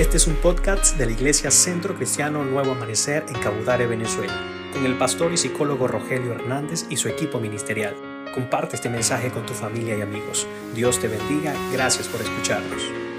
Este es un podcast de la Iglesia Centro Cristiano Nuevo Amanecer en Cabudare, Venezuela, con el pastor y psicólogo Rogelio Hernández y su equipo ministerial. Comparte este mensaje con tu familia y amigos. Dios te bendiga. Gracias por escucharnos.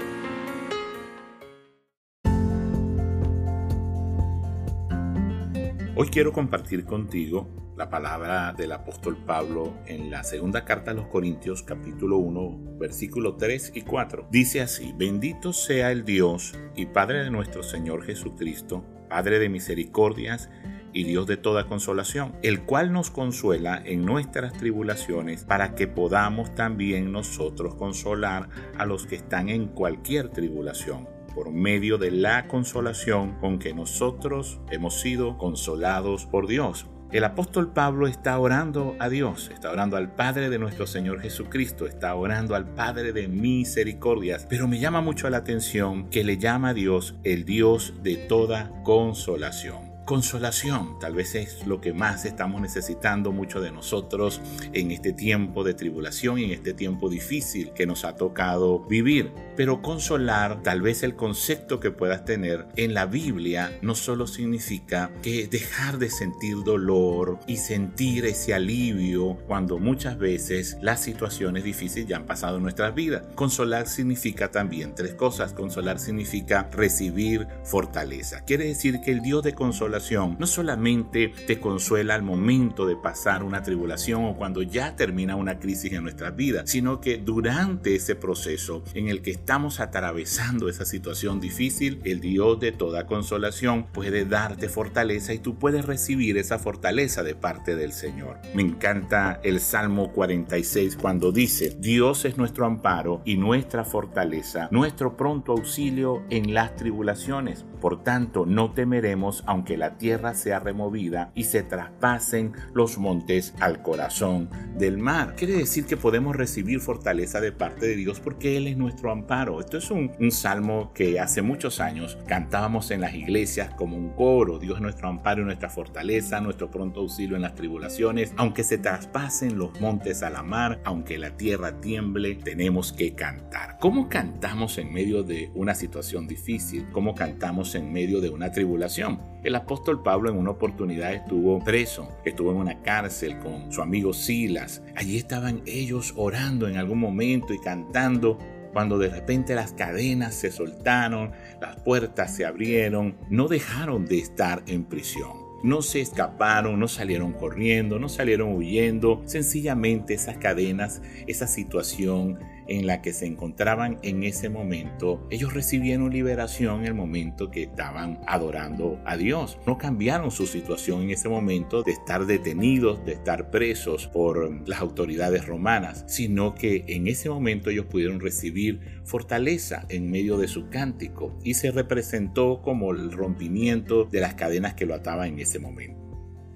Hoy quiero compartir contigo la palabra del apóstol Pablo en la segunda carta a los Corintios capítulo 1 versículo 3 y 4. Dice así, bendito sea el Dios y Padre de nuestro Señor Jesucristo, Padre de misericordias y Dios de toda consolación, el cual nos consuela en nuestras tribulaciones para que podamos también nosotros consolar a los que están en cualquier tribulación por medio de la consolación con que nosotros hemos sido consolados por Dios. El apóstol Pablo está orando a Dios, está orando al Padre de nuestro Señor Jesucristo, está orando al Padre de misericordias, pero me llama mucho la atención que le llama a Dios el Dios de toda consolación. Consolación, tal vez es lo que más estamos necesitando muchos de nosotros en este tiempo de tribulación y en este tiempo difícil que nos ha tocado vivir. Pero consolar, tal vez el concepto que puedas tener en la Biblia no solo significa que dejar de sentir dolor y sentir ese alivio cuando muchas veces las situaciones difíciles ya han pasado en nuestras vidas. Consolar significa también tres cosas. Consolar significa recibir fortaleza. Quiere decir que el Dios de consolación no solamente te consuela al momento de pasar una tribulación o cuando ya termina una crisis en nuestras vidas, sino que durante ese proceso en el que estamos atravesando esa situación difícil, el Dios de toda consolación puede darte fortaleza y tú puedes recibir esa fortaleza de parte del Señor. Me encanta el Salmo 46 cuando dice, Dios es nuestro amparo y nuestra fortaleza, nuestro pronto auxilio en las tribulaciones. Por tanto, no temeremos aunque la tierra sea removida y se traspasen los montes al corazón del mar. Quiere decir que podemos recibir fortaleza de parte de Dios porque Él es nuestro amparo. Esto es un, un salmo que hace muchos años cantábamos en las iglesias como un coro. Dios es nuestro amparo y nuestra fortaleza, nuestro pronto auxilio en las tribulaciones. Aunque se traspasen los montes a la mar, aunque la tierra tiemble, tenemos que cantar. ¿Cómo cantamos en medio de una situación difícil? ¿Cómo cantamos en medio de una tribulación? El apóstol Pablo en una oportunidad estuvo preso, estuvo en una cárcel con su amigo Silas. Allí estaban ellos orando en algún momento y cantando cuando de repente las cadenas se soltaron, las puertas se abrieron, no dejaron de estar en prisión. No se escaparon, no salieron corriendo, no salieron huyendo. Sencillamente esas cadenas, esa situación en la que se encontraban en ese momento, ellos recibieron liberación en el momento que estaban adorando a Dios. No cambiaron su situación en ese momento de estar detenidos, de estar presos por las autoridades romanas, sino que en ese momento ellos pudieron recibir fortaleza en medio de su cántico y se representó como el rompimiento de las cadenas que lo ataban en ese momento.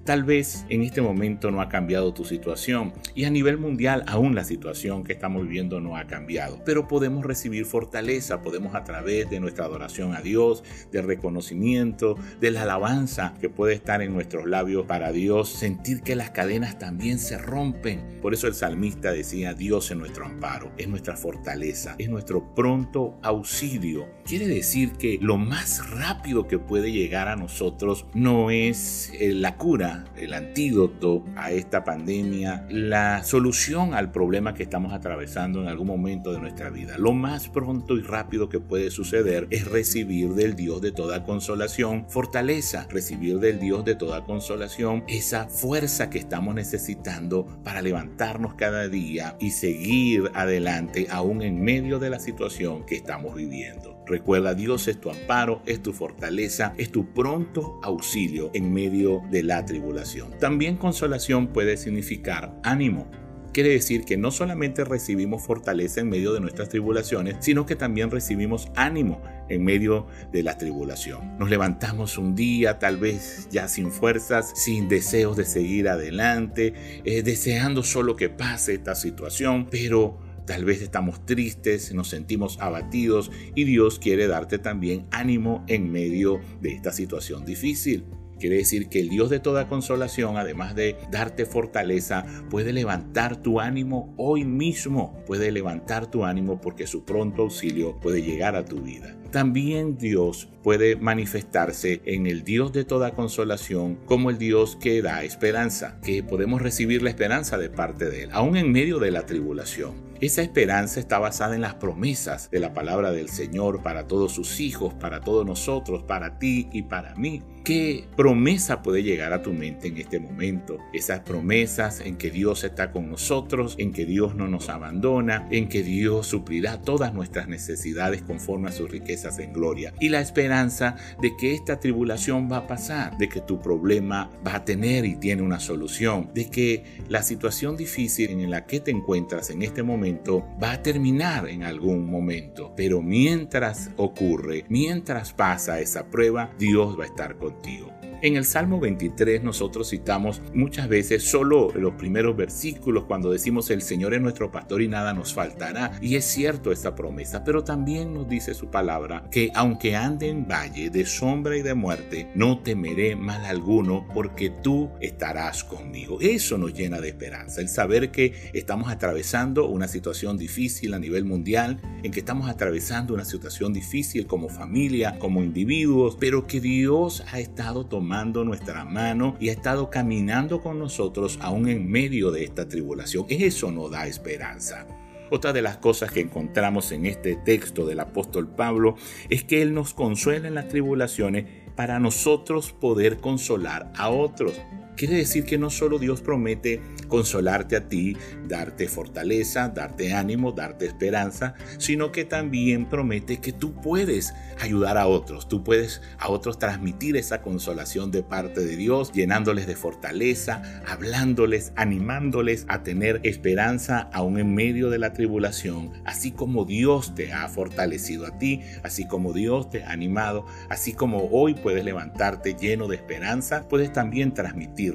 Tal vez en este momento no ha cambiado tu situación y a nivel mundial aún la situación que estamos viviendo no ha cambiado, pero podemos recibir fortaleza, podemos a través de nuestra adoración a Dios, del reconocimiento, de la alabanza que puede estar en nuestros labios para Dios, sentir que las cadenas también se rompen. Por eso el salmista decía, Dios es nuestro amparo, es nuestra fortaleza, es nuestro pronto auxilio. Quiere decir que lo más rápido que puede llegar a nosotros no es eh, la cura, el antídoto a esta pandemia, la solución al problema que estamos atravesando en algún momento de nuestra vida. Lo más pronto y rápido que puede suceder es recibir del Dios de toda consolación fortaleza, recibir del Dios de toda consolación esa fuerza que estamos necesitando para levantarnos cada día y seguir adelante aún en medio de la situación que estamos viviendo. Recuerda, Dios es tu amparo, es tu fortaleza, es tu pronto auxilio en medio de la tribulación. También consolación puede significar ánimo. Quiere decir que no solamente recibimos fortaleza en medio de nuestras tribulaciones, sino que también recibimos ánimo en medio de la tribulación. Nos levantamos un día tal vez ya sin fuerzas, sin deseos de seguir adelante, eh, deseando solo que pase esta situación, pero Tal vez estamos tristes, nos sentimos abatidos y Dios quiere darte también ánimo en medio de esta situación difícil. Quiere decir que el Dios de toda consolación, además de darte fortaleza, puede levantar tu ánimo hoy mismo. Puede levantar tu ánimo porque su pronto auxilio puede llegar a tu vida. También Dios puede manifestarse en el Dios de toda consolación como el Dios que da esperanza, que podemos recibir la esperanza de parte de Él, aún en medio de la tribulación. Esa esperanza está basada en las promesas de la palabra del Señor para todos sus hijos, para todos nosotros, para ti y para mí. ¿Qué promesa puede llegar a tu mente en este momento? Esas promesas en que Dios está con nosotros, en que Dios no nos abandona, en que Dios suplirá todas nuestras necesidades conforme a sus en gloria. Y la esperanza de que esta tribulación va a pasar, de que tu problema va a tener y tiene una solución, de que la situación difícil en la que te encuentras en este momento va a terminar en algún momento. Pero mientras ocurre, mientras pasa esa prueba, Dios va a estar contigo. En el Salmo 23 nosotros citamos muchas veces solo los primeros versículos cuando decimos el Señor es nuestro pastor y nada nos faltará. Y es cierto esa promesa, pero también nos dice su palabra que aunque ande en valle de sombra y de muerte, no temeré mal alguno porque tú estarás conmigo. Eso nos llena de esperanza, el saber que estamos atravesando una situación difícil a nivel mundial, en que estamos atravesando una situación difícil como familia, como individuos, pero que Dios ha estado tomando nuestra mano y ha estado caminando con nosotros aún en medio de esta tribulación. Eso nos da esperanza. Otra de las cosas que encontramos en este texto del apóstol Pablo es que Él nos consuela en las tribulaciones para nosotros poder consolar a otros. Quiere decir que no solo Dios promete consolarte a ti, darte fortaleza, darte ánimo, darte esperanza, sino que también promete que tú puedes ayudar a otros, tú puedes a otros transmitir esa consolación de parte de Dios, llenándoles de fortaleza, hablándoles, animándoles a tener esperanza aún en medio de la tribulación, así como Dios te ha fortalecido a ti, así como Dios te ha animado, así como hoy puedes levantarte lleno de esperanza, puedes también transmitir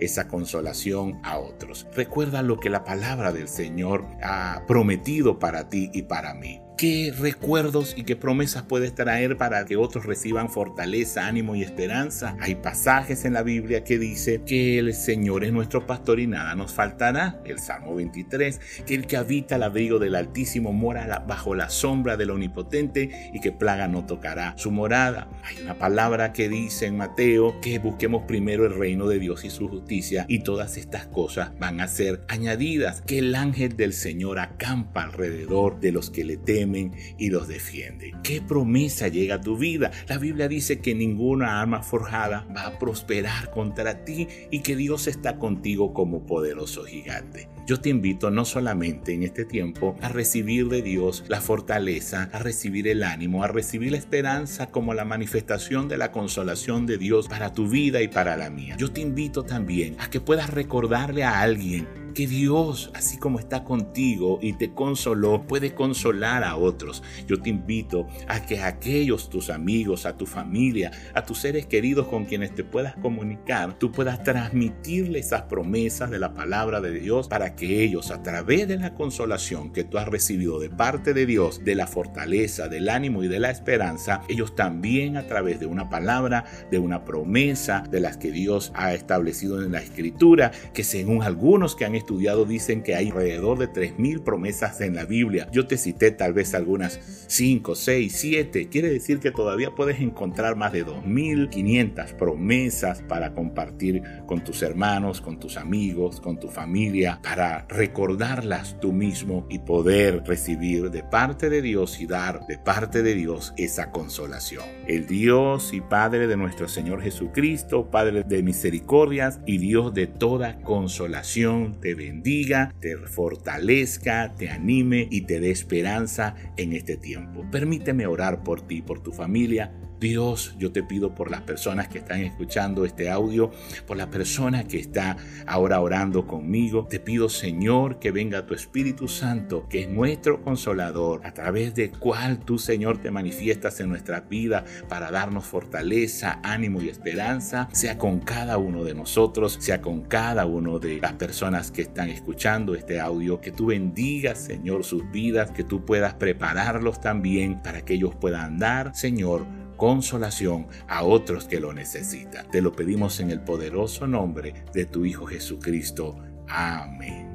esa consolación a otros. Recuerda lo que la palabra del Señor ha prometido para ti y para mí qué recuerdos y qué promesas puedes traer para que otros reciban fortaleza, ánimo y esperanza. Hay pasajes en la Biblia que dice que el Señor es nuestro pastor y nada nos faltará. El Salmo 23, que el que habita el abrigo del Altísimo mora bajo la sombra del Omnipotente y que plaga no tocará su morada. Hay una palabra que dice en Mateo que busquemos primero el reino de Dios y su justicia y todas estas cosas van a ser añadidas. Que el ángel del Señor acampa alrededor de los que le temen y los defiende. ¿Qué promesa llega a tu vida? La Biblia dice que ninguna arma forjada va a prosperar contra ti y que Dios está contigo como poderoso gigante. Yo te invito no solamente en este tiempo a recibir de Dios la fortaleza, a recibir el ánimo, a recibir la esperanza como la manifestación de la consolación de Dios para tu vida y para la mía. Yo te invito también a que puedas recordarle a alguien que Dios, así como está contigo y te consoló, puede consolar a otros. Yo te invito a que aquellos tus amigos, a tu familia, a tus seres queridos con quienes te puedas comunicar, tú puedas transmitirle esas promesas de la palabra de Dios para que ellos, a través de la consolación que tú has recibido de parte de Dios, de la fortaleza, del ánimo y de la esperanza, ellos también a través de una palabra, de una promesa, de las que Dios ha establecido en la escritura, que según algunos que han dicen que hay alrededor de 3.000 promesas en la Biblia. Yo te cité tal vez algunas 5, 6, 7. Quiere decir que todavía puedes encontrar más de 2.500 promesas para compartir con tus hermanos, con tus amigos, con tu familia, para recordarlas tú mismo y poder recibir de parte de Dios y dar de parte de Dios esa consolación. El Dios y Padre de nuestro Señor Jesucristo, Padre de misericordias y Dios de toda consolación, te bendiga, te fortalezca, te anime y te dé esperanza en este tiempo. Permíteme orar por ti, por tu familia Dios, yo te pido por las personas que están escuchando este audio, por la persona que está ahora orando conmigo. Te pido, Señor, que venga tu Espíritu Santo, que es nuestro consolador, a través de cual tú, Señor, te manifiestas en nuestra vida para darnos fortaleza, ánimo y esperanza, sea con cada uno de nosotros, sea con cada uno de las personas que están escuchando este audio, que tú bendigas, Señor, sus vidas, que tú puedas prepararlos también para que ellos puedan dar, Señor, consolación a otros que lo necesitan. Te lo pedimos en el poderoso nombre de tu Hijo Jesucristo. Amén.